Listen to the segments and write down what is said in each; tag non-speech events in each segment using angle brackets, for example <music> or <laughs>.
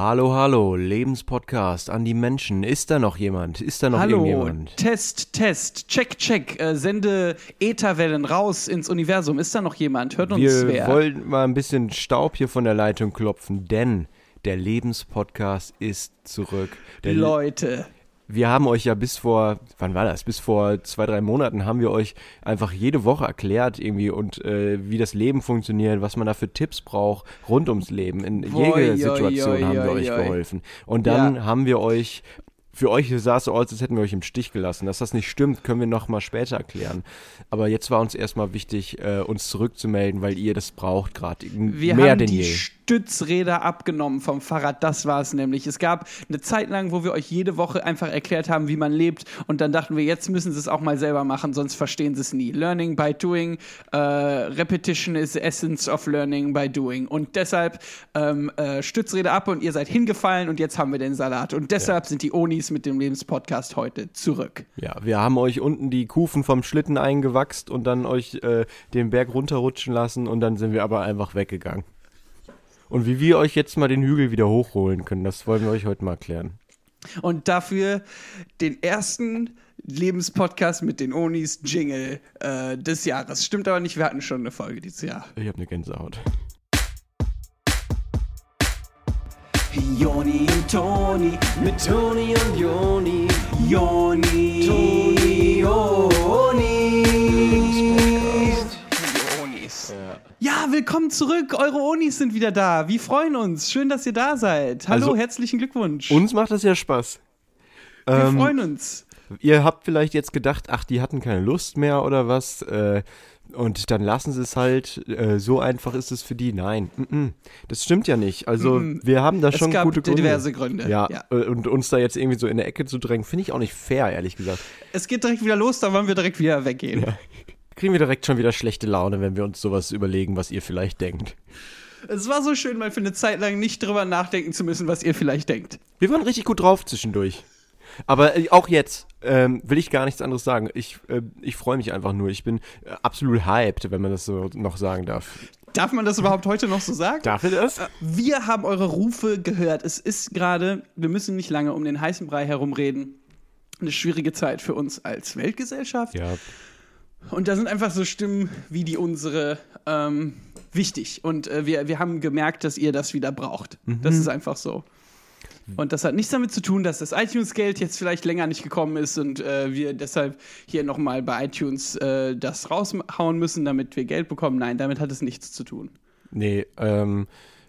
Hallo, hallo, Lebenspodcast an die Menschen. Ist da noch jemand? Ist da noch Hallo, irgendjemand? Test, Test, check, check, äh, sende Ätherwellen raus ins Universum. Ist da noch jemand? Hört uns Wir wer? wollen mal ein bisschen Staub hier von der Leitung klopfen, denn der Lebenspodcast ist zurück. Der Leute. Wir haben euch ja bis vor, wann war das? Bis vor zwei, drei Monaten haben wir euch einfach jede Woche erklärt irgendwie und äh, wie das Leben funktioniert, was man da für Tipps braucht rund ums Leben. In jeder Situation haben wir euch geholfen. Und dann Ja. haben wir euch, für euch sah es so aus, als hätten wir euch im Stich gelassen. Dass das nicht stimmt, können wir noch mal später erklären. Aber jetzt war uns erstmal wichtig, äh, uns zurückzumelden, weil ihr das braucht gerade Wir mehr haben denn die je. Stützräder abgenommen vom Fahrrad. Das war es nämlich. Es gab eine Zeit lang, wo wir euch jede Woche einfach erklärt haben, wie man lebt. Und dann dachten wir, jetzt müssen sie es auch mal selber machen, sonst verstehen sie es nie. Learning by doing. Äh, repetition is the essence of learning by doing. Und deshalb ähm, äh, Stützräder ab und ihr seid hingefallen und jetzt haben wir den Salat. Und deshalb sind die Onis mit dem Lebenspodcast heute zurück. Ja, wir haben euch unten die Kufen vom Schlitten eingewachst und dann euch äh, den Berg runterrutschen lassen und dann sind wir aber einfach weggegangen. Und wie wir euch jetzt mal den Hügel wieder hochholen können, das wollen wir euch heute mal erklären. Und dafür den ersten Lebenspodcast mit den Onis Jingle äh, des Jahres. Stimmt aber nicht, wir hatten schon eine Folge dieses Jahr. Ich habe eine Gänsehaut. Joni und Toni, mit Toni und Joni, Joni, Toni, Joni. Onis. Ja, willkommen zurück. Eure Onis sind wieder da. Wir freuen uns. Schön, dass ihr da seid. Hallo, Also- herzlichen Glückwunsch. Uns macht das ja Spaß. wir Ähm, freuen uns. ihr habt vielleicht jetzt gedacht, ach, die hatten keine Lust mehr oder was. Äh, und dann lassen sie es halt. Äh, so einfach ist es für die. Nein, mm -mm. das stimmt ja nicht. Also wir haben da Es schon gab gute Gründe. diverse Gründe. Ja, ja. äh, und uns da jetzt irgendwie so in der Ecke zu drängen, finde ich auch nicht fair, ehrlich gesagt. Es geht direkt wieder los, da wollen wir direkt wieder weggehen. kriegen wir direkt schon wieder schlechte Laune, wenn wir uns sowas überlegen, was ihr vielleicht denkt. Es war so schön, mal für eine Zeit lang nicht drüber nachdenken zu müssen, was ihr vielleicht denkt. Wir waren richtig gut drauf zwischendurch. Aber äh, auch jetzt ähm, will ich gar nichts anderes sagen. Ich, äh, ich freue mich einfach nur. Ich bin äh, absolut hyped, wenn man das so noch sagen darf. Darf man das überhaupt heute noch so sagen? Darf ich das? Wir haben eure Rufe gehört. Es ist gerade, wir müssen nicht lange um den heißen Brei herumreden. Eine schwierige Zeit für uns als Weltgesellschaft. Ja. Und da sind einfach so Stimmen wie die unsere ähm, wichtig. Und äh, wir, wir haben gemerkt, dass ihr das wieder braucht. Das ist einfach so. Und das hat nichts damit zu tun, dass das iTunes-Geld jetzt vielleicht länger nicht gekommen ist und äh, wir deshalb hier nochmal bei iTunes äh, das raushauen müssen, damit wir Geld bekommen. Nein, damit hat es nichts zu tun. Nee, ähm,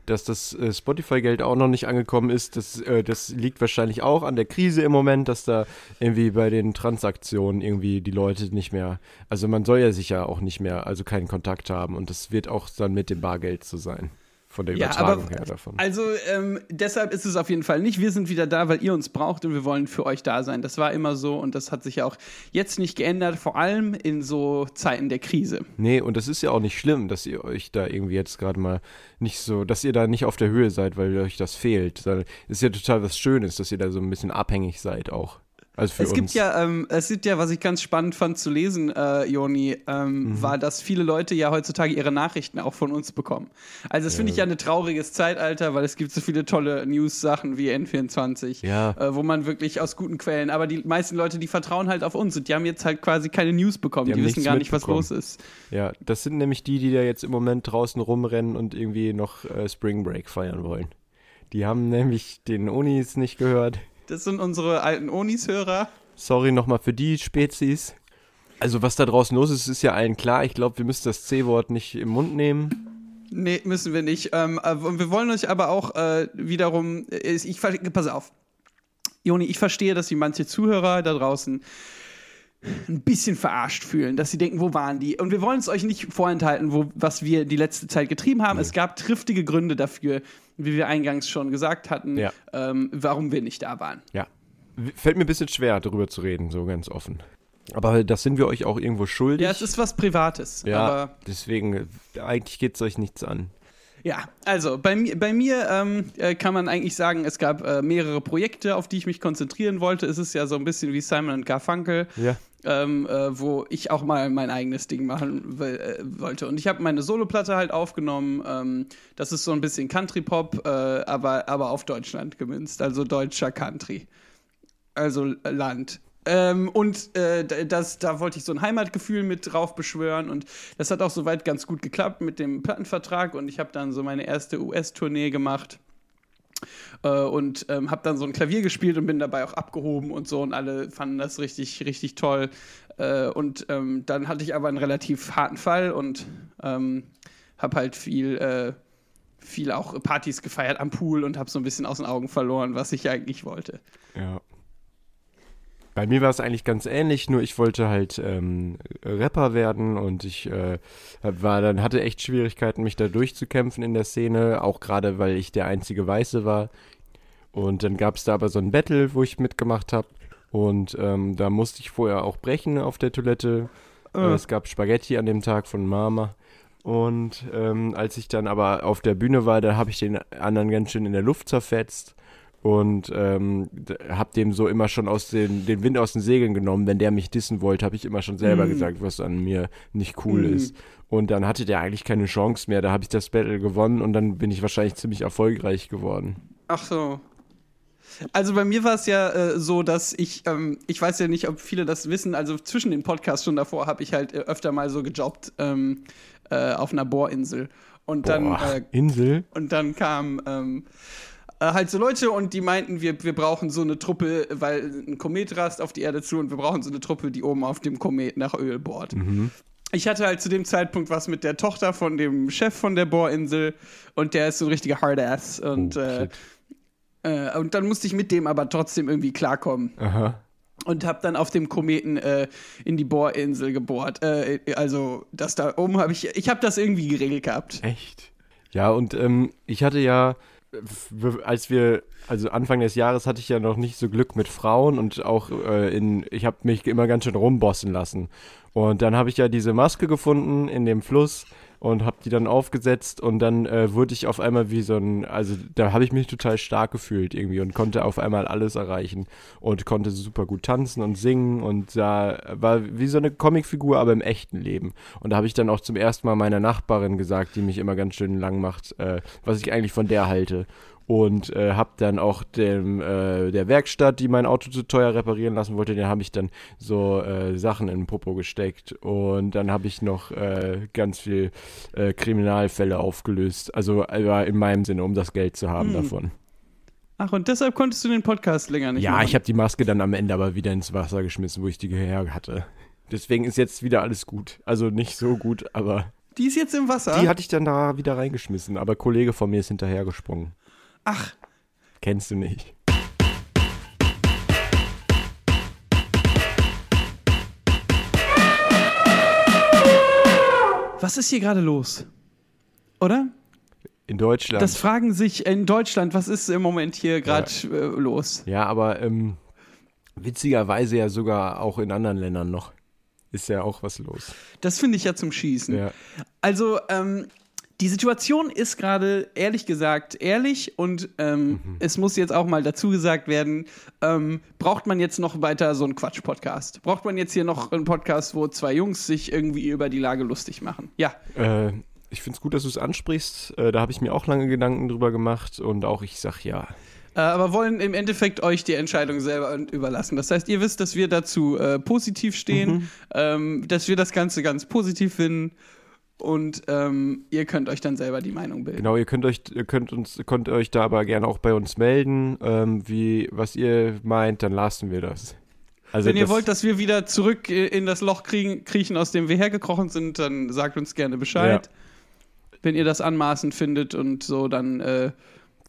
dass das äh, Spotify-Geld auch noch nicht angekommen ist, das, äh, das liegt wahrscheinlich auch an der Krise im Moment, dass da irgendwie bei den Transaktionen irgendwie die Leute nicht mehr, also man soll ja sicher auch nicht mehr, also keinen Kontakt haben und das wird auch dann mit dem Bargeld so sein. Von der Ja, Übertragung aber her davon. also ähm, deshalb ist es auf jeden Fall nicht. Wir sind wieder da, weil ihr uns braucht und wir wollen für euch da sein. Das war immer so und das hat sich ja auch jetzt nicht geändert, vor allem in so Zeiten der Krise. Nee, und das ist ja auch nicht schlimm, dass ihr euch da irgendwie jetzt gerade mal nicht so, dass ihr da nicht auf der Höhe seid, weil euch das fehlt. Das ist ja total was Schönes, dass ihr da so ein bisschen abhängig seid auch. Also für Es uns. gibt ja, ähm, es gibt ja, was ich ganz spannend fand zu lesen, äh, Joni, ähm, Mhm. war, dass viele Leute ja heutzutage ihre Nachrichten auch von uns bekommen. Also das finde ich ja ein trauriges Zeitalter, weil es gibt so viele tolle News-Sachen wie N24, Ja. äh, wo man wirklich aus guten Quellen, aber die meisten Leute, die vertrauen halt auf uns und die haben jetzt halt quasi keine News bekommen, Die die, wissen gar nicht, was los ist. Ja, das sind nämlich die, die da jetzt im Moment draußen rumrennen und irgendwie noch äh, Spring Break feiern wollen. Die haben nämlich den Unis nicht gehört. Das sind unsere alten Onis-Hörer. Sorry nochmal für die Spezies. Also was da draußen los ist, ist ja allen klar. Ich glaube, wir müssen das C-Wort nicht im Mund nehmen. Nee, müssen wir nicht. Ähm, äh, und wir wollen euch aber auch äh, wiederum, äh, ich ver- pass auf. Joni, ich verstehe, dass sich manche Zuhörer da draußen ein bisschen verarscht fühlen, dass sie denken, wo waren die? Und wir wollen es euch nicht vorenthalten, wo, was wir die letzte Zeit getrieben haben. Es gab triftige Gründe dafür, wie wir eingangs schon gesagt hatten, Ja. ähm, warum wir nicht da waren. Ja. Fällt mir ein bisschen schwer, darüber zu reden, so ganz offen. Aber das sind wir euch auch irgendwo schuldig. Ja, es ist was Privates. Ja, Aber deswegen, eigentlich geht es euch nichts an. Ja, also bei, bei mir ähm, äh, kann man eigentlich sagen, es gab äh, mehrere Projekte, auf die ich mich konzentrieren wollte. Es ist ja so ein bisschen wie Simon und Garfunkel. Ja. Ähm, äh, wo ich auch mal mein eigenes Ding machen will, äh, wollte. Und ich habe meine Soloplatte halt aufgenommen. Ähm, das ist so ein bisschen Country-Pop, äh, aber, aber auf Deutschland gemünzt, also deutscher Country. Also Land. Ähm, und äh, das, da wollte ich so ein Heimatgefühl mit drauf beschwören und das hat auch soweit ganz gut geklappt mit dem Plattenvertrag und ich habe dann so meine erste US-Tournee gemacht äh, und ähm, habe dann so ein Klavier gespielt und bin dabei auch abgehoben und so und alle fanden das richtig, richtig toll. Äh, und ähm, dann hatte ich aber einen relativ harten Fall und ähm, habe halt viel, äh, viel auch Partys gefeiert am Pool und habe so ein bisschen aus den Augen verloren, was ich eigentlich wollte. Ja. Bei mir war es eigentlich ganz ähnlich, nur ich wollte halt ähm, Rapper werden und ich äh, war dann hatte echt Schwierigkeiten, mich da durchzukämpfen in der Szene, auch gerade weil ich der einzige Weiße war. Und dann gab es da aber so ein Battle, wo ich mitgemacht habe. Und ähm, da musste ich vorher auch brechen auf der Toilette. Äh. Es gab Spaghetti an dem Tag von Mama. Und ähm, als ich dann aber auf der Bühne war, da habe ich den anderen ganz schön in der Luft zerfetzt und ähm, hab dem so immer schon aus den, den Wind aus den Segeln genommen. Wenn der mich dissen wollte, habe ich immer schon selber mm. gesagt, was an mir nicht cool mm. ist. Und dann hatte der eigentlich keine Chance mehr. Da habe ich das Battle gewonnen und dann bin ich wahrscheinlich ziemlich erfolgreich geworden. Ach so. Also bei mir war es ja äh, so, dass ich, ähm, ich weiß ja nicht, ob viele das wissen, also zwischen den Podcasts schon davor habe ich halt äh, öfter mal so gejobbt ähm, äh, auf einer Bohrinsel. Und Boah, dann äh, Insel? Und dann kam ähm, äh, halt so Leute und die meinten, wir, wir brauchen so eine Truppe, weil ein Komet rast auf die Erde zu und wir brauchen so eine Truppe, die oben auf dem Komet nach Öl bohrt. Mhm. Ich hatte halt zu dem Zeitpunkt was mit der Tochter von dem Chef von der Bohrinsel und der ist so ein richtiger Hardass und, oh, äh, äh, und dann musste ich mit dem aber trotzdem irgendwie klarkommen. Aha und habe dann auf dem Kometen äh, in die Bohrinsel gebohrt. Äh, also das da oben habe ich, ich habe das irgendwie geregelt gehabt. Echt? Ja, und ähm, ich hatte ja als wir, also Anfang des Jahres hatte ich ja noch nicht so Glück mit Frauen und auch äh, in, ich habe mich immer ganz schön rumbossen lassen. Und dann habe ich ja diese Maske gefunden in dem Fluss und habe die dann aufgesetzt und dann äh, wurde ich auf einmal wie so ein, also da habe ich mich total stark gefühlt irgendwie und konnte auf einmal alles erreichen und konnte super gut tanzen und singen und da war wie so eine Comicfigur, aber im echten Leben. Und da habe ich dann auch zum ersten Mal meiner Nachbarin gesagt, die mich immer ganz schön lang macht, äh, was ich eigentlich von der halte und äh, habe dann auch dem äh, der Werkstatt, die mein Auto zu teuer reparieren lassen wollte, den habe ich dann so äh, Sachen in den Popo gesteckt und dann habe ich noch äh, ganz viel äh, Kriminalfälle aufgelöst, also in meinem Sinne, um das Geld zu haben hm. davon. Ach, und deshalb konntest du den Podcast länger nicht Ja, machen. ich habe die Maske dann am Ende aber wieder ins Wasser geschmissen, wo ich die her hatte. Deswegen ist jetzt wieder alles gut. Also nicht so gut, aber. Die ist jetzt im Wasser? Die hatte ich dann da wieder reingeschmissen, aber ein Kollege von mir ist hinterhergesprungen. Ach. Kennst du nicht. Was ist hier gerade los? Oder? In Deutschland. Das fragen sich in Deutschland, was ist im Moment hier gerade ja. äh, los? Ja, aber ähm, witzigerweise ja sogar auch in anderen Ländern noch. Ist ja auch was los. Das finde ich ja zum Schießen. Ja. Also, ähm, die Situation ist gerade, ehrlich gesagt, ehrlich und ähm, mhm. es muss jetzt auch mal dazu gesagt werden, ähm, braucht man jetzt noch weiter so einen Quatsch-Podcast? Braucht man jetzt hier noch einen Podcast, wo zwei Jungs sich irgendwie über die Lage lustig machen? Ja. Äh, ich finde es gut, dass du es ansprichst. Äh, da habe ich mir auch lange Gedanken drüber gemacht und auch ich sag ja. Äh, aber wollen im Endeffekt euch die Entscheidung selber überlassen. Das heißt, ihr wisst, dass wir dazu äh, positiv stehen, mhm. ähm, dass wir das Ganze ganz positiv finden und ähm, ihr könnt euch dann selber die Meinung bilden. Genau, ihr könnt euch, ihr könnt uns, könnt euch da aber gerne auch bei uns melden, ähm, wie, was ihr meint, dann lassen wir das. Also Wenn ihr wollt, dass wir wieder zurück in das Loch kriegen, kriechen, aus dem wir hergekrochen sind, dann sagt uns gerne Bescheid. Ja. Wenn ihr das anmaßend findet und so, dann äh,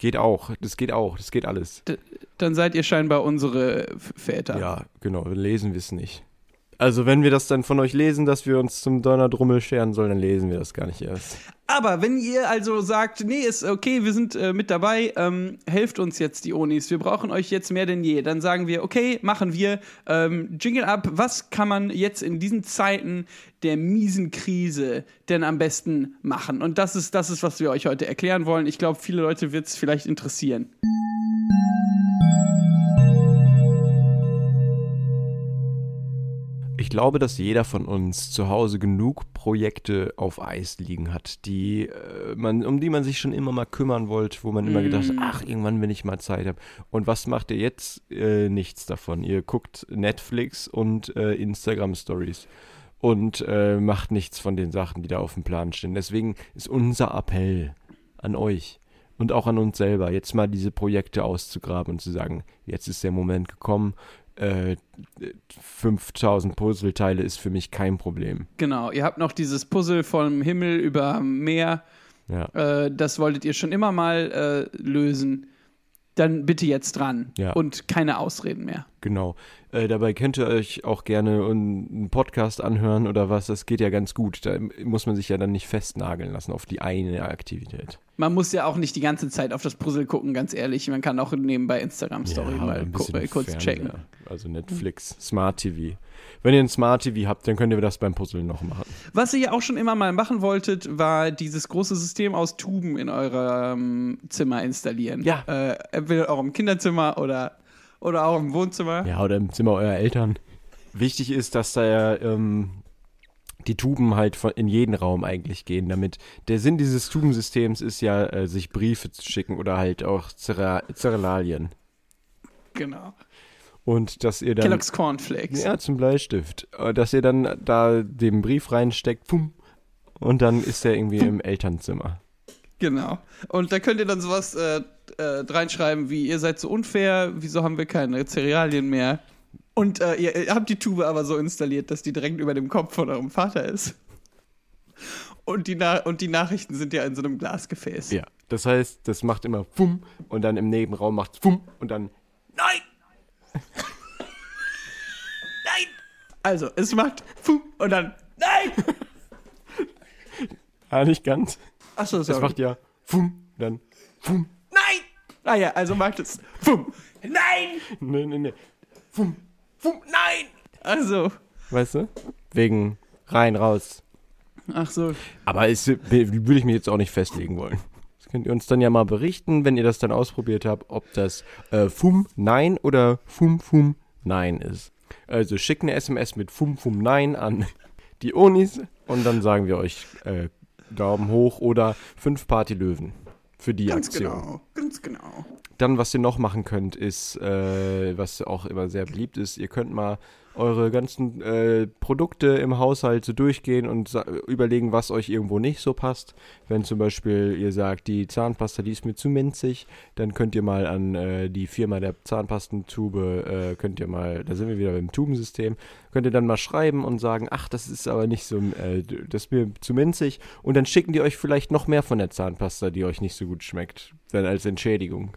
Geht auch, das geht auch, das geht alles. Dann seid ihr scheinbar unsere Väter. Ja, genau, lesen wir es nicht. Also wenn wir das dann von euch lesen, dass wir uns zum Donnerdrummel scheren sollen, dann lesen wir das gar nicht erst. Aber wenn ihr also sagt, nee, ist okay, wir sind äh, mit dabei, ähm, helft uns jetzt die Onis, wir brauchen euch jetzt mehr denn je, dann sagen wir, okay, machen wir, ähm, Jingle ab, was kann man jetzt in diesen Zeiten der miesen Krise denn am besten machen? Und das ist, das ist, was wir euch heute erklären wollen. Ich glaube, viele Leute wird es vielleicht interessieren. Ich glaube, dass jeder von uns zu Hause genug Projekte auf Eis liegen hat, die äh, man, um die man sich schon immer mal kümmern wollte, wo man immer gedacht hat, ach, irgendwann, wenn ich mal Zeit habe. Und was macht ihr jetzt? Äh, nichts davon. Ihr guckt Netflix und äh, Instagram Stories und äh, macht nichts von den Sachen, die da auf dem Plan stehen. Deswegen ist unser Appell an euch und auch an uns selber, jetzt mal diese Projekte auszugraben und zu sagen, jetzt ist der Moment gekommen, äh, 5000 Puzzleteile ist für mich kein Problem. Genau, ihr habt noch dieses Puzzle vom Himmel über Meer. Ja. Äh, das wolltet ihr schon immer mal äh, lösen. Dann bitte jetzt dran. Ja. Und keine Ausreden mehr. Genau. Äh, dabei könnt ihr euch auch gerne einen Podcast anhören oder was. Das geht ja ganz gut. Da muss man sich ja dann nicht festnageln lassen auf die eine Aktivität. Man muss ja auch nicht die ganze Zeit auf das Puzzle gucken, ganz ehrlich. Man kann auch nebenbei Instagram-Story Ja, mal äh, kurz Fernseher. checken. Also Netflix, Smart TV. Wenn ihr ein Smart TV habt, dann könnt ihr das beim Puzzle noch machen. Was ihr ja auch schon immer mal machen wolltet, war dieses große System aus Tuben in eurem Zimmer installieren. Ja. Äh, entweder auch im Kinderzimmer oder, oder auch im Wohnzimmer. Ja, oder im Zimmer eurer Eltern. Wichtig ist, dass da ja ähm, die Tuben halt in jeden Raum eigentlich gehen, damit der Sinn dieses Tubensystems ist ja, äh, sich Briefe zu schicken oder halt auch Zerealien. Genau. Und dass ihr dann. Kellogg's Cornflakes. Ja, zum Bleistift. Äh, Dass ihr dann da den Brief reinsteckt, pum, und dann ist er irgendwie im Elternzimmer. Genau. Und da könnt ihr dann sowas äh, äh, reinschreiben wie, ihr seid so unfair, wieso haben wir keine Cerealien mehr? Und äh, ihr, ihr habt die Tube aber so installiert, dass die direkt über dem Kopf von eurem Vater ist. Und die, Na und die Nachrichten sind ja in so einem Glasgefäß. Ja. Das heißt, das macht immer fum und dann im Nebenraum macht fum und dann. Nein! <laughs> Nein! Also, es macht Fum und dann Nein! Ah, nicht ganz. Achso, Das sorry. macht ja fum, dann fum. Nein! Ah ja, also macht es Fum. Nein! Nee, nee, nee. Fum, fum, nein! Also, Weißt du? Wegen rein, raus. ach so. Aber es, würde ich mich jetzt auch nicht festlegen wollen. Könnt ihr uns dann ja mal berichten, wenn ihr das dann ausprobiert habt, ob das äh, Fum Nein oder Fum Fum Nein ist. Also schickt eine SMS mit Fum Fum Nein an die Onis und dann sagen wir euch äh, Daumen hoch oder fünf Party Löwen für die Ganz Aktion. genau, ganz genau. Dann, was ihr noch machen könnt, ist, äh, was auch immer sehr beliebt ist, ihr könnt mal eure ganzen äh, Produkte im Haushalt so durchgehen und überlegen, was euch irgendwo nicht so passt. Wenn zum Beispiel ihr sagt, die Zahnpasta, die ist mir zu minzig, dann könnt ihr mal an äh, die Firma der Zahnpastentube, äh, könnt ihr mal, da sind wir wieder beim Tubensystem, könnt ihr dann mal schreiben und sagen, ach, das ist aber nicht so, äh, das ist mir zu minzig. Und dann schicken die euch vielleicht noch mehr von der Zahnpasta, die euch nicht so gut schmeckt, dann als Entschädigung.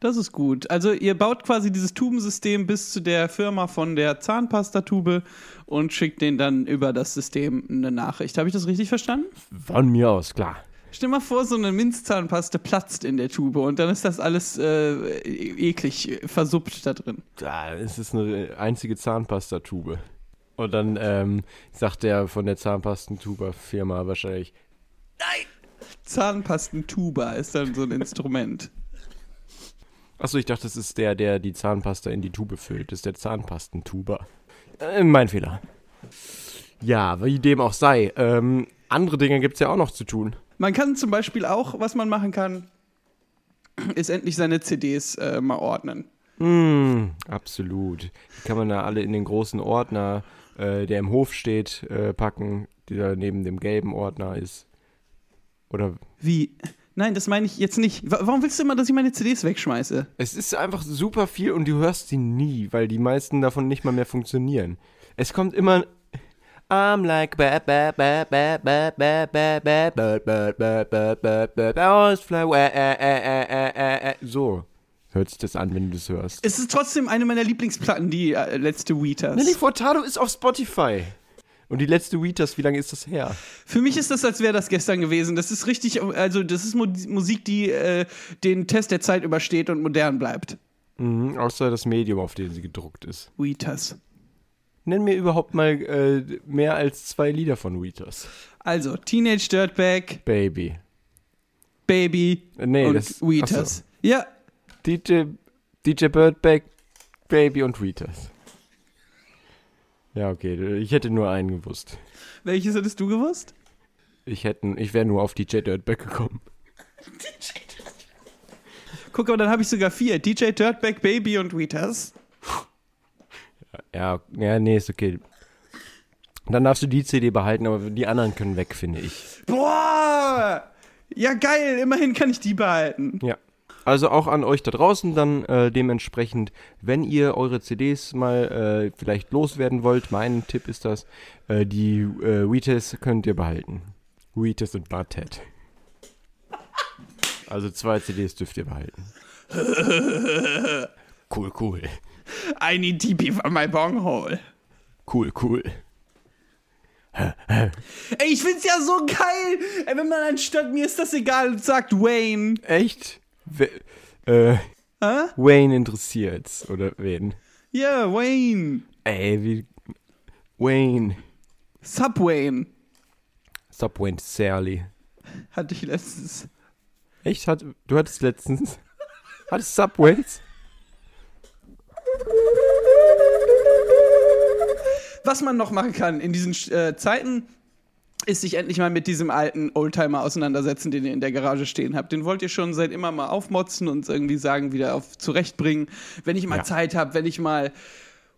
Das ist gut. Also ihr baut quasi dieses Tubensystem bis zu der Firma von der Zahnpastatube und schickt denen dann über das System eine Nachricht. Habe ich das richtig verstanden? Von mir aus, klar. Stell mal vor, so eine Minzzahnpaste platzt in der Tube und dann ist das alles äh, eklig versuppt da drin. Da ist es eine einzige Zahnpastatube. Und dann ähm, sagt der von der Zahnpastentuber-Firma wahrscheinlich, Zahnpastentuba ist dann so ein Instrument. achso, ich dachte, das ist der, der die Zahnpasta in die Tube füllt. Das ist der Zahnpastentuber. Äh, mein Fehler. Ja, wie dem auch sei. Ähm, andere Dinge gibt es ja auch noch zu tun. Man kann zum Beispiel auch, was man machen kann, ist endlich seine CDs äh, mal ordnen. Mm, absolut. Die kann man da alle in den großen Ordner, äh, der im Hof steht, äh, packen, der neben dem gelben Ordner ist. Oder Wie? Nein, das meine ich jetzt nicht. Wa- Warum willst du immer, dass ich meine CDs wegschmeiße? Es ist einfach super viel und du hörst sie nie, weil die meisten davon nicht mal mehr funktionieren. Es kommt immer I'm like ba ba ba ba ba ba ba ba ba ba ba ba ba ba ba fly away, äh, äh, äh, äh, äh, äh. so hört sich das an, wenn du das hörst. Es ist trotzdem eine meiner Lieblingsplatten, die äh, letzte Weeters. Nelly Furtado ist auf Spotify. Und die letzte Weeters, wie lange ist das her? Für mich ist das, als wäre das gestern gewesen. Das ist richtig, also das ist Mu Musik, die äh, den Test der Zeit übersteht und modern bleibt. Mhm, außer das Medium, auf dem sie gedruckt ist. Weeters. Nenn mir überhaupt mal äh, mehr als zwei Lieder von Weeters. Also, Teenage Dirtbag, Baby. Baby Äh, nee, und das Weeters. achso. Ja, DJ, DJ Birdback, Baby und Weeters. Ja, okay. Ich hätte nur einen gewusst. Welches hättest du gewusst? Ich hätte, ich wäre nur auf DJ Dirtbag gekommen. <laughs> Guck mal, dann habe ich sogar vier. DJ Dirtbag, Baby und Wheatus. Ja, ja, nee, ist okay. Dann darfst du die CD behalten, aber die anderen können weg, finde ich. Boah! Ja, geil. Immerhin kann ich die behalten. Ja. Also auch an euch da draußen dann äh, dementsprechend, wenn ihr eure CDs mal äh, vielleicht loswerden wollt, mein Tipp ist das, äh, die äh, Wheatus könnt ihr behalten. Wheatus und Butthead. Also zwei CDs dürft ihr behalten. <laughs> cool, cool. I need TP for my bonghole. Cool, cool. Ey, ich find's ja so geil, ey, wenn man anstatt mir ist das egal sagt Wayne. Echt? Äh, Hä? Wayne interessiert's, oder wen? Ja, Wayne. Ey, wie. Wayne. Subwayne Stop Wayne Sally. hatte ich letztens. Echt? Hat, du hattest letztens. Hattest Subways? Was man noch machen kann in diesen äh, Zeiten, ist sich endlich mal mit diesem alten Oldtimer auseinandersetzen, den ihr in der Garage stehen habt. Den wollt ihr schon seit immer mal aufmotzen und irgendwie sagen, wieder auf zurechtbringen. Wenn ich mal Ja. Zeit habe, wenn ich mal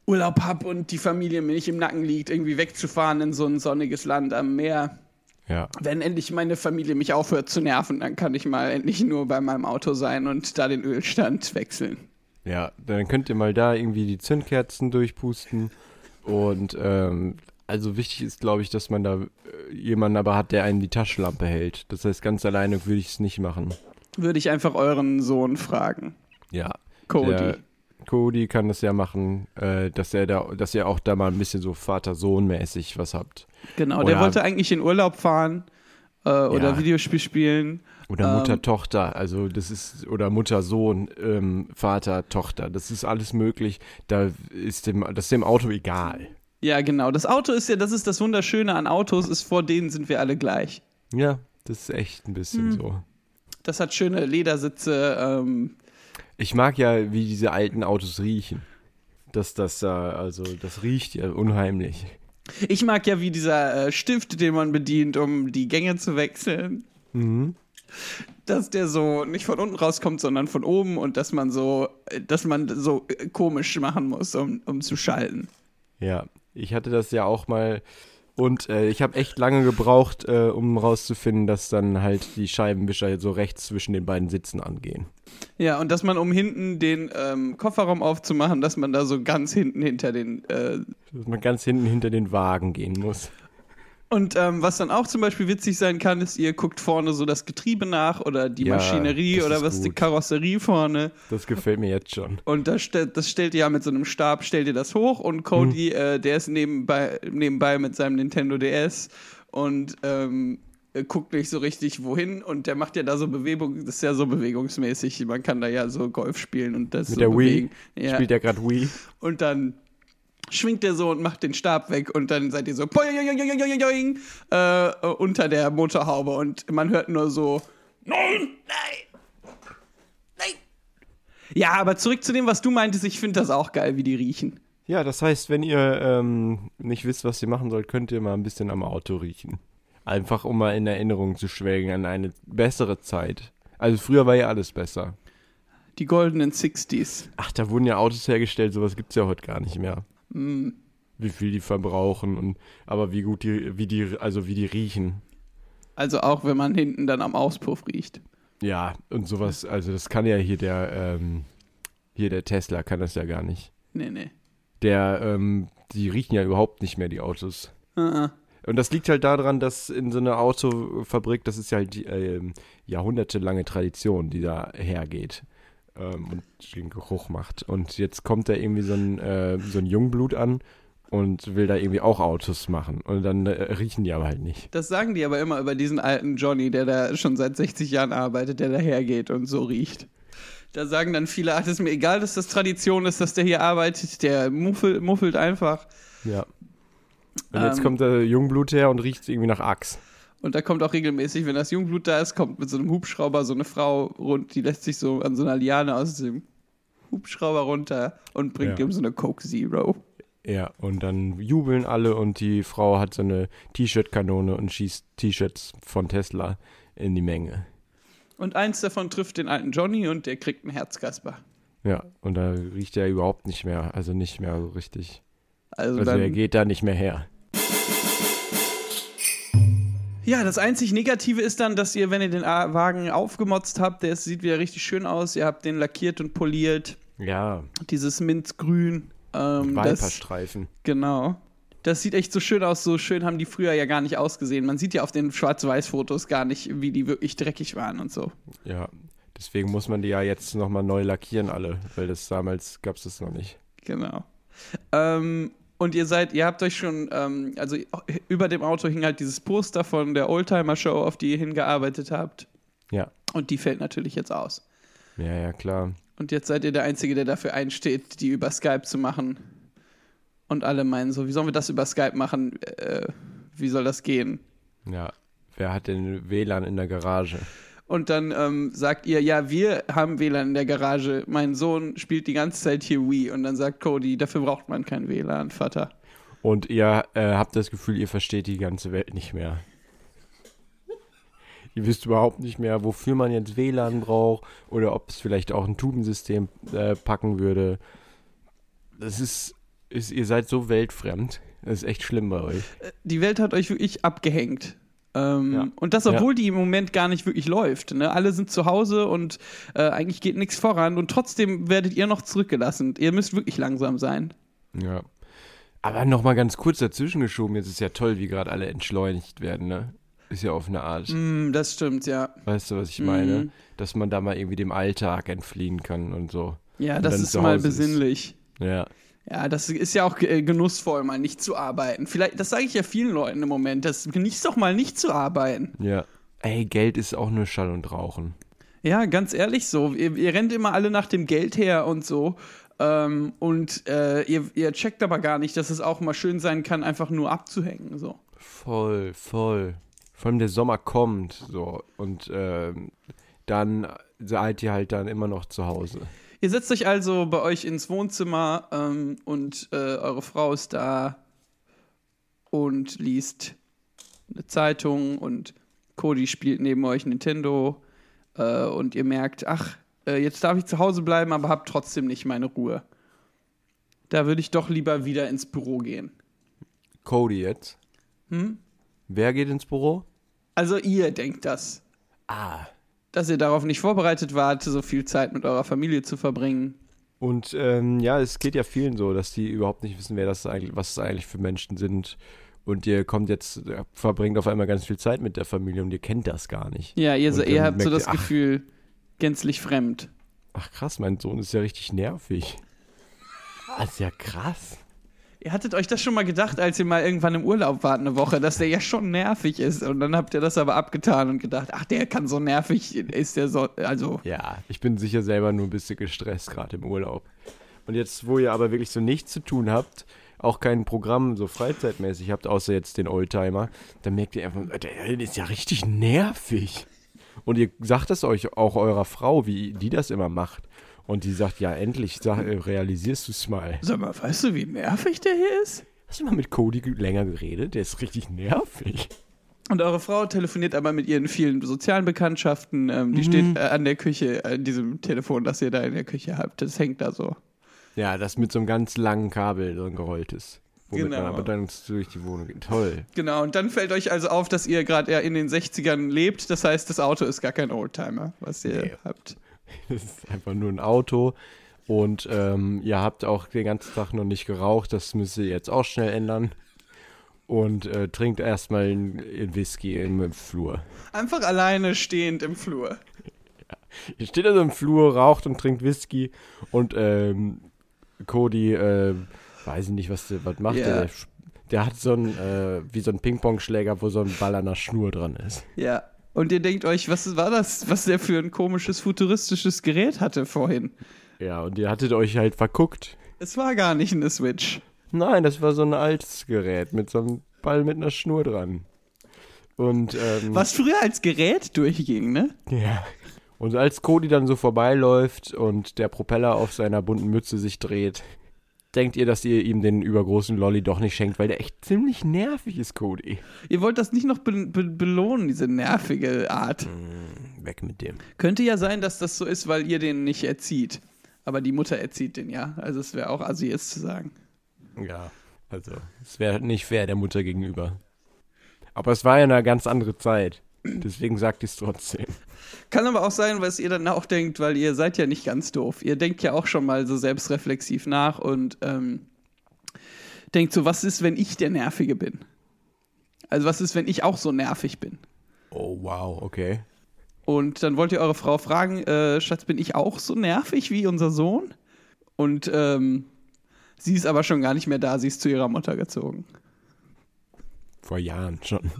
Urlaub hab und die Familie mir nicht im Nacken liegt, irgendwie wegzufahren in so ein sonniges Land am Meer. Ja. Wenn endlich meine Familie mich aufhört zu nerven, dann kann ich mal endlich nur bei meinem Auto sein und da den Ölstand wechseln. Ja, dann könnt ihr mal da irgendwie die Zündkerzen durchpusten. Und ähm, also wichtig ist, glaube ich, dass man da äh, jemanden aber hat, der einen die Taschenlampe hält. Das heißt, ganz alleine würde ich es nicht machen. Würde ich einfach euren Sohn fragen. Ja. Cody. Der Cody kann das ja machen, äh, dass er da, dass ihr auch da mal ein bisschen so Vater-Sohn-mäßig was habt. Genau, der Oder- wollte eigentlich in Urlaub fahren äh, oder Ja. Videospiel spielen. Oder Ähm, Mutter-Tochter, also das ist, oder Mutter-Sohn, ähm, Vater-Tochter, das ist alles möglich. Da ist dem, das ist dem Auto egal. Ja, genau. Das Auto ist ja, das ist das Wunderschöne an Autos, ist vor denen sind wir alle gleich. Ja, das ist echt ein bisschen Hm. so. Das hat schöne Ledersitze. Ähm, Ich mag ja, wie diese alten Autos riechen. Das, das, also, das riecht ja unheimlich. ich mag ja, wie dieser äh, Stift, den man bedient, um die Gänge zu wechseln, Mhm. dass der so nicht von unten rauskommt, sondern von oben und dass man so, äh, dass man so äh, komisch machen muss, um, um zu schalten. Ja, ich hatte das ja auch mal und äh, ich habe echt lange gebraucht, äh, um rauszufinden, dass dann halt die Scheibenwischer so rechts zwischen den beiden Sitzen angehen. Ja, und dass man, um hinten den ähm, Kofferraum aufzumachen, dass man da so ganz hinten hinter den äh, Dass man ganz hinten hinter den Wagen gehen muss. Und ähm, was dann auch zum Beispiel witzig sein kann, ist, ihr guckt vorne so das Getriebe nach oder die Ja, Maschinerie oder was die gut. Karosserie vorne. Das gefällt mir jetzt schon. Und das, das stellt ihr ja mit so einem Stab, stellt ihr das hoch und Cody, äh, der ist nebenbei, nebenbei mit seinem Nintendo DS und ähm, äh, guckt nicht so richtig wohin und der macht ja da so Bewegung, das ist ja so bewegungsmäßig, man kann da ja so Golf spielen und das Mit so der bewegen. Wii Ja. spielt ja gerade Wii. Und dann schwingt der so und macht den Stab weg und dann seid ihr so äh, unter der Motorhaube und man hört nur so Nein, nein, nein. Ja, aber zurück zu dem, was du meintest, ich finde das auch geil, wie die riechen. Ja, das heißt, wenn ihr ähm, nicht wisst, was ihr machen sollt, könnt ihr mal ein bisschen am Auto riechen. Einfach um mal in Erinnerung zu schwelgen an eine bessere Zeit. Also früher war ja alles besser. Die goldenen 60s. Ach, da wurden ja Autos hergestellt, sowas gibt's ja heute gar nicht mehr. Mm. Wie viel die verbrauchen und aber wie gut die, wie die, also wie die riechen. Also auch wenn man hinten dann am Auspuff riecht. Ja, und sowas, also das kann ja hier der, ähm, hier der Tesla kann das ja gar nicht. Nee, nee. Der, ähm, die riechen ja überhaupt nicht mehr, die Autos. Uh-uh. Und das liegt halt daran, dass in so einer Autofabrik, das ist ja halt die ähm, jahrhundertelange Tradition, die da hergeht ähm, und den Geruch macht. Und jetzt kommt da irgendwie so ein, äh, so ein Jungblut an und will da irgendwie auch Autos machen. Und dann äh, riechen die aber halt nicht. Das sagen die aber immer über diesen alten Johnny, der da schon seit 60 Jahren arbeitet, der dahergeht und so riecht. Da sagen dann viele, ach, das ist mir egal, dass das Tradition ist, dass der hier arbeitet, der muffelt, muffelt einfach. Ja. Und jetzt Ähm. kommt der Jungblut her und riecht irgendwie nach Axt. Und da kommt auch regelmäßig, wenn das Jungblut da ist, kommt mit so einem Hubschrauber so eine Frau rund, die lässt sich so an so einer Liane aus dem Hubschrauber runter und bringt Ja. ihm so eine Coke Zero. Ja, und dann jubeln alle und die Frau hat so eine T-Shirt-Kanone und schießt T-Shirts von Tesla in die Menge. Und eins davon trifft den alten Johnny und der kriegt einen Herzkasper. Ja, und da riecht er überhaupt nicht mehr, also nicht mehr so richtig. Also, Also er geht da nicht mehr her. Ja, das einzig Negative ist dann, dass ihr, wenn ihr den Wagen aufgemotzt habt, der sieht wieder richtig schön aus. Ihr habt den lackiert und poliert. Ja, Dieses Minzgrün. Ähm, das, Viperstreifen. genau. Das sieht echt so schön aus. So schön haben die früher ja gar nicht ausgesehen. Man sieht ja auf den Schwarz-Weiß-Fotos gar nicht, wie die wirklich dreckig waren und so. Ja, deswegen muss man die ja jetzt nochmal neu lackieren alle, weil das damals gab es das noch nicht. Genau. Ähm, und ihr seid, ihr habt euch schon, ähm, also über dem Auto hing halt dieses Poster von der Oldtimer-Show, auf die ihr hingearbeitet habt. Ja, Und die fällt natürlich jetzt aus. ja, ja, klar. Und jetzt seid ihr der Einzige, der dafür einsteht, die über Skype zu machen. Und alle meinen so, wie sollen wir das über Skype machen? Äh, wie soll das gehen? Ja, wer hat denn WLAN in der Garage? Und dann ähm, sagt ihr, ja, wir haben WLAN in der Garage. Mein Sohn spielt die ganze Zeit hier Wii. Und dann sagt Cody, dafür braucht man kein WLAN, Vater. Und ihr äh, habt das Gefühl, ihr versteht die ganze Welt nicht mehr. Ihr wisst überhaupt nicht mehr, wofür man jetzt WLAN braucht oder ob es vielleicht auch ein Tubensystem äh, packen würde. Das ist, ist, ihr seid so weltfremd. Das ist echt schlimm bei euch. die Welt hat euch wirklich abgehängt. Ähm, Ja. Und das, obwohl die im Moment gar nicht wirklich läuft. Ne? Alle sind zu Hause und äh, eigentlich geht nichts voran und trotzdem werdet ihr noch zurückgelassen. Ihr müsst wirklich langsam sein. Ja. Aber nochmal ganz kurz dazwischen geschoben, jetzt ist ja toll, wie gerade alle entschleunigt werden, ne? Ist ja auf eine Art. Mm, das stimmt, ja. Weißt du, was ich meine? Mhm. Dass man da mal irgendwie dem Alltag entfliehen kann und so. Ja, Und das ist mal Hause ist. besinnlich. Ja. Ja, das ist ja auch äh, genussvoll, mal nicht zu arbeiten. Vielleicht, das sage ich ja vielen Leuten im Moment. Das genießt doch mal nicht zu arbeiten. Ja. Ey, Geld ist auch nur Schall und Rauchen. Ja, ganz ehrlich so. Ihr, ihr rennt immer alle nach dem Geld her und so. Ähm, und äh, ihr, ihr checkt aber gar nicht, dass es auch mal schön sein kann, einfach nur abzuhängen. So. Voll, voll. Vor allem der Sommer kommt, so. Und ähm, dann seid ihr halt dann immer noch zu Hause. Ihr setzt euch also bei euch ins Wohnzimmer ähm, und äh, eure Frau ist da und liest eine Zeitung und Cody spielt neben euch Nintendo äh, und ihr merkt, ach, äh, jetzt darf ich zu Hause bleiben, aber hab trotzdem nicht meine Ruhe. Da würde ich doch lieber wieder ins Büro gehen. Cody jetzt. Hm? Wer geht ins Büro? Also ihr denkt das, Ah. Dass ihr darauf nicht vorbereitet wart, so viel Zeit mit eurer Familie zu verbringen. Und ähm, ja, es geht ja vielen so, dass die überhaupt nicht wissen, wer das eigentlich, was es eigentlich für Menschen sind. Und ihr kommt jetzt, äh, verbringt auf einmal ganz viel Zeit mit der Familie und ihr kennt das gar nicht. Ja, ihr, Und ihr habt so das ihr, ach. Gefühl, gänzlich fremd. Ach krass, mein Sohn ist ja richtig nervig. <laughs> Das ist ja krass. Ihr hattet euch das schon mal gedacht, als ihr mal irgendwann im Urlaub wart eine Woche, dass der ja schon nervig ist. Und dann habt ihr das aber abgetan und gedacht, ach, der kann so nervig, ist der so, also. Ja, ich bin sicher selber nur ein bisschen gestresst gerade im Urlaub. Und jetzt, wo ihr aber wirklich so nichts zu tun habt, auch kein Programm so freizeitmäßig habt, außer jetzt den Oldtimer, dann merkt ihr einfach, der ist ja richtig nervig. Und ihr sagt es euch auch eurer Frau, wie die das immer macht. Und die sagt, ja, endlich sag, äh, realisierst du es mal. Sag mal, weißt du, wie nervig der hier ist? Hast du mal mit Cody ge- länger geredet? Der ist richtig nervig. Und eure Frau telefoniert aber mit ihren vielen sozialen Bekanntschaften. Ähm, die steht äh, an der Küche, an diesem Telefon, das ihr da in der Küche habt. Das hängt da so. Ja, das mit so einem ganz langen Kabel, so ein gerolltes. Womit Genau. man aber dann durch die Wohnung geht. Toll. Genau, und dann fällt euch also auf, dass ihr gerade eher in den 60ern lebt. Das heißt, das Auto ist gar kein Oldtimer, was ihr Nee. habt. <laughs> Das ist einfach nur ein Auto. Und ähm, ihr habt auch den ganzen Tag noch nicht geraucht. Das müsst ihr jetzt auch schnell ändern. Und äh, trinkt erstmal einen Whisky im, im Flur. Einfach alleine stehend im Flur. Ihr steht also im Flur, raucht und trinkt Whisky. Und ähm, Cody, äh, weiß ich nicht, was, was macht Ja. der? Der, der hat so einen, äh, wie so einen Ping-Pong-Schläger, wo so ein Ball an der Schnur dran ist. Ja. Und ihr denkt euch, was war das, was der für ein komisches futuristisches Gerät hatte vorhin? Ja, und ihr hattet euch halt verguckt. Es war gar nicht eine Switch. Nein, das war so ein altes Gerät mit so einem Ball mit einer Schnur dran. Und, ähm, Was früher als Gerät durchging, ne? Ja. Und als Cody dann so vorbeiläuft und der Propeller auf seiner bunten Mütze sich dreht, denkt ihr, dass ihr ihm den übergroßen Lolly doch nicht schenkt, weil der echt ziemlich nervig ist, Cody. Ihr wollt das nicht noch be be belohnen, diese nervige Art. Weg mit dem. Könnte ja sein, dass das so ist, weil ihr den nicht erzieht. Aber die Mutter erzieht den ja. Also es wäre auch assi, es zu sagen. Ja, also es wäre nicht fair der Mutter gegenüber. Aber es war ja eine ganz andere Zeit. Deswegen sagt ich es trotzdem. Kann aber auch sein, was ihr dann auch denkt, weil ihr seid ja nicht ganz doof. Ihr denkt ja auch schon mal so selbstreflexiv nach und ähm, denkt so, was ist, wenn ich der Nervige bin? Also was ist, wenn ich auch so nervig bin? Oh, wow, okay. Und dann wollt ihr eure Frau fragen, äh, Schatz, bin ich auch so nervig wie unser Sohn? Und ähm, sie ist aber schon gar nicht mehr da, sie ist zu ihrer Mutter gezogen. Vor Jahren schon.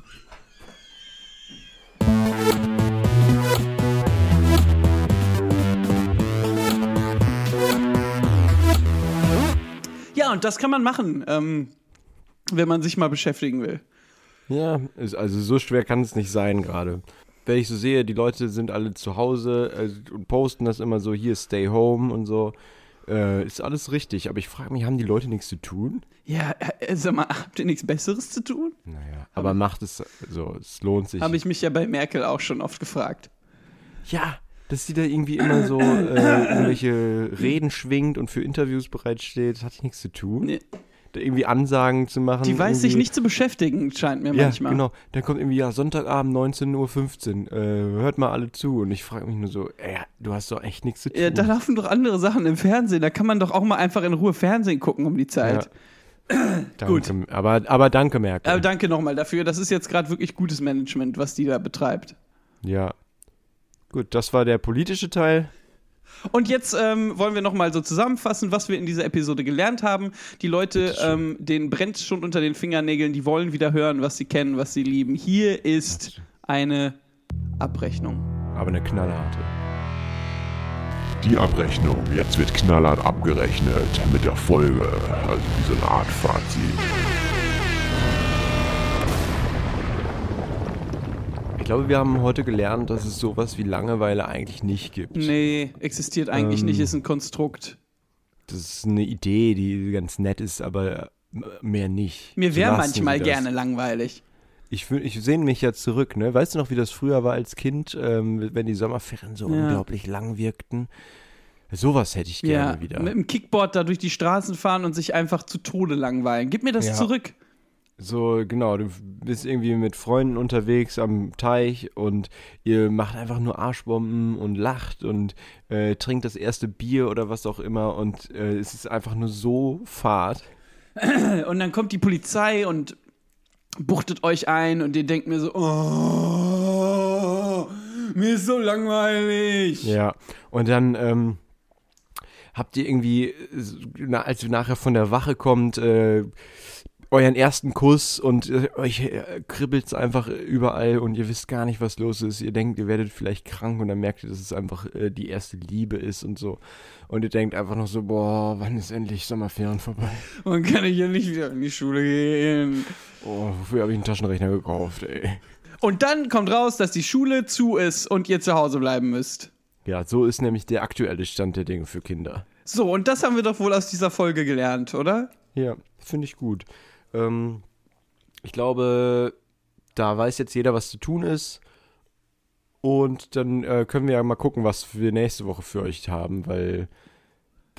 Ja, und das kann man machen, ähm, wenn man sich mal beschäftigen will. Ja, ist, also so schwer kann es nicht sein gerade. Wenn ich so sehe, die Leute sind alle zu Hause äh, und posten das immer so, hier stay home und so. Äh, ist alles richtig, aber ich frage mich, haben die Leute nichts zu tun? Ja, äh, sag mal, habt ihr nichts Besseres zu tun? Naja, aber macht es so, es lohnt sich. Habe ich mich ja bei Merkel auch schon oft gefragt. Ja, dass sie da irgendwie immer so äh, irgendwelche Reden schwingt und für Interviews bereitsteht, hat nichts zu tun. Nee. Irgendwie Ansagen zu machen. Die weiß sich nicht zu beschäftigen, scheint mir Ja, manchmal. genau. Dann kommt irgendwie, ja, Sonntagabend 19.15 Uhr, äh, hört mal alle zu. Und ich frage mich nur so, ey, du hast doch echt nichts zu tun. Ja, da laufen doch andere Sachen im Fernsehen. Da kann man doch auch mal einfach in Ruhe Fernsehen gucken um die Zeit. <clears throat> danke, gut. Aber, aber danke, Merkel. Aber danke nochmal dafür. Das ist jetzt gerade wirklich gutes Management, was die da betreibt. ja. Gut, das war der politische Teil. Und jetzt ähm, wollen wir nochmal so zusammenfassen, was wir in dieser Episode gelernt haben. Die Leute, ähm, denen brennt schon unter den Fingernägeln, die wollen wieder hören, was sie kennen, was sie lieben. Hier ist eine Abrechnung. Aber eine knallharte. Die Abrechnung. Jetzt wird knallhart abgerechnet mit der Folge. Also wie so eine Art Fazit. Ich glaube, wir haben heute gelernt, dass es sowas wie Langeweile eigentlich nicht gibt. Nee, existiert eigentlich Ähm. nicht, ist ein Konstrukt. Das ist eine Idee, die ganz nett ist, aber mehr nicht. Mir wäre manchmal gerne langweilig. Ich, ich sehne mich ja zurück, ne? Weißt du noch, wie das früher war als Kind, ähm, wenn die Sommerferien so Ja. unglaublich lang wirkten? Sowas hätte ich gerne Ja, wieder. mit dem Kickboard da durch die Straßen fahren und sich einfach zu Tode langweilen. Gib mir das Ja. zurück. So, genau, du bist irgendwie mit Freunden unterwegs am Teich und ihr macht einfach nur Arschbomben und lacht und äh, trinkt das erste Bier oder was auch immer und äh, es ist einfach nur so fad. <clears throat> Und dann kommt die Polizei und buchtet euch ein und ihr denkt mir so, oh, mir ist so langweilig. Ja, und dann ähm, habt ihr irgendwie, als ihr nachher von der Wache kommt, äh, euren ersten Kuss und äh, euch äh, kribbelt es einfach überall und ihr wisst gar nicht, was los ist. Ihr denkt, ihr werdet vielleicht krank und dann merkt ihr, dass es einfach äh, die erste Liebe ist und so. Und ihr denkt einfach noch so, boah, wann ist endlich Sommerferien vorbei? Man kann ich ja nicht wieder in die Schule gehen. Oh, wofür habe ich einen Taschenrechner gekauft, ey? Und dann kommt raus, dass die Schule zu ist und ihr zu Hause bleiben müsst. Ja, so ist nämlich der aktuelle Stand der Dinge für Kinder. So, und das haben wir doch wohl aus dieser Folge gelernt, oder? Ja, finde ich gut. Ähm, ich glaube, da weiß jetzt jeder, was zu tun ist. Und dann äh, können wir ja mal gucken, was wir nächste Woche für euch haben, weil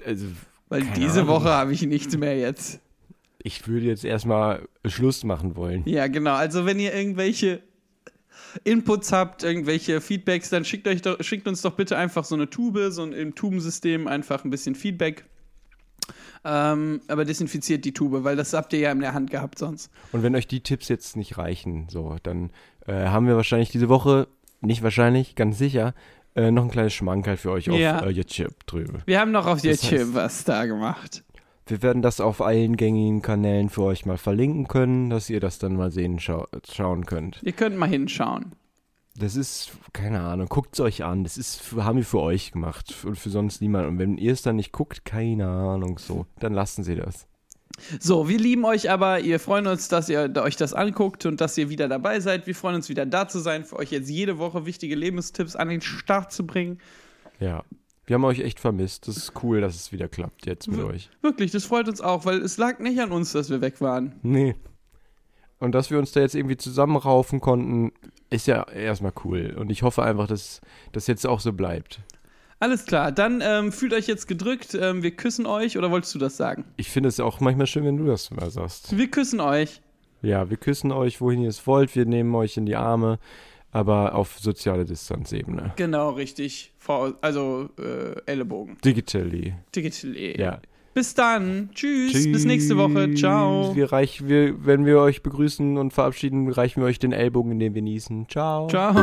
also, Weil diese Ahnung. Woche habe ich nichts mehr jetzt. ich würde jetzt erstmal Schluss machen wollen. Ja, genau. Also wenn ihr irgendwelche Inputs habt, irgendwelche Feedbacks, dann schickt, euch doch, schickt uns doch bitte einfach so eine Tube, so ein im Tubensystem einfach ein bisschen Feedback. Ähm, aber desinfiziert die Tube, weil das habt ihr ja in der Hand gehabt sonst. Und wenn euch die Tipps jetzt nicht reichen, so, dann äh, haben wir wahrscheinlich diese Woche, nicht wahrscheinlich, ganz sicher, äh, noch ein kleines Schmankerl für euch auf Ja. äh, YouTube drüber. Wir haben noch auf Das YouTube heißt- was da gemacht. Wir werden das auf allen gängigen Kanälen für euch mal verlinken können, dass ihr das dann mal sehen schau schauen könnt. Ihr könnt mal hinschauen. Das ist, keine Ahnung, guckt es euch an. Das ist, haben wir für euch gemacht und für sonst niemand. Und wenn ihr es dann nicht guckt, keine Ahnung, so, dann lassen sie das. So, wir lieben euch aber. Wir freuen uns, dass ihr euch das anguckt und dass ihr wieder dabei seid. Wir freuen uns wieder da zu sein, für euch jetzt jede Woche wichtige Lebenstipps an den Start zu bringen. Ja. Wir haben euch echt vermisst. Das ist cool, dass es wieder klappt jetzt mit euch. Wirklich, das freut uns auch, weil es lag nicht an uns, dass wir weg waren. Nee. Und dass wir uns da jetzt irgendwie zusammenraufen konnten, ist ja erstmal cool. Und ich hoffe einfach, dass das jetzt auch so bleibt. Alles klar, dann ähm, fühlt euch jetzt gedrückt. Ähm, wir küssen euch, oder wolltest du das sagen? Ich finde es auch manchmal schön, wenn du das mal sagst. Wir küssen euch. Ja, wir küssen euch, wohin ihr es wollt. Wir nehmen euch in die Arme, aber auf soziale Distanzebene. Genau, richtig. Also äh, Ellenbogen. Digitally. Digital. Ja. Bis dann. Tschüss. Bis nächste Woche. Ciao. Wir reich, wir, wenn wir euch begrüßen und verabschieden, reichen wir euch den Ellbogen, indem wir niesen. Ciao. Ciao.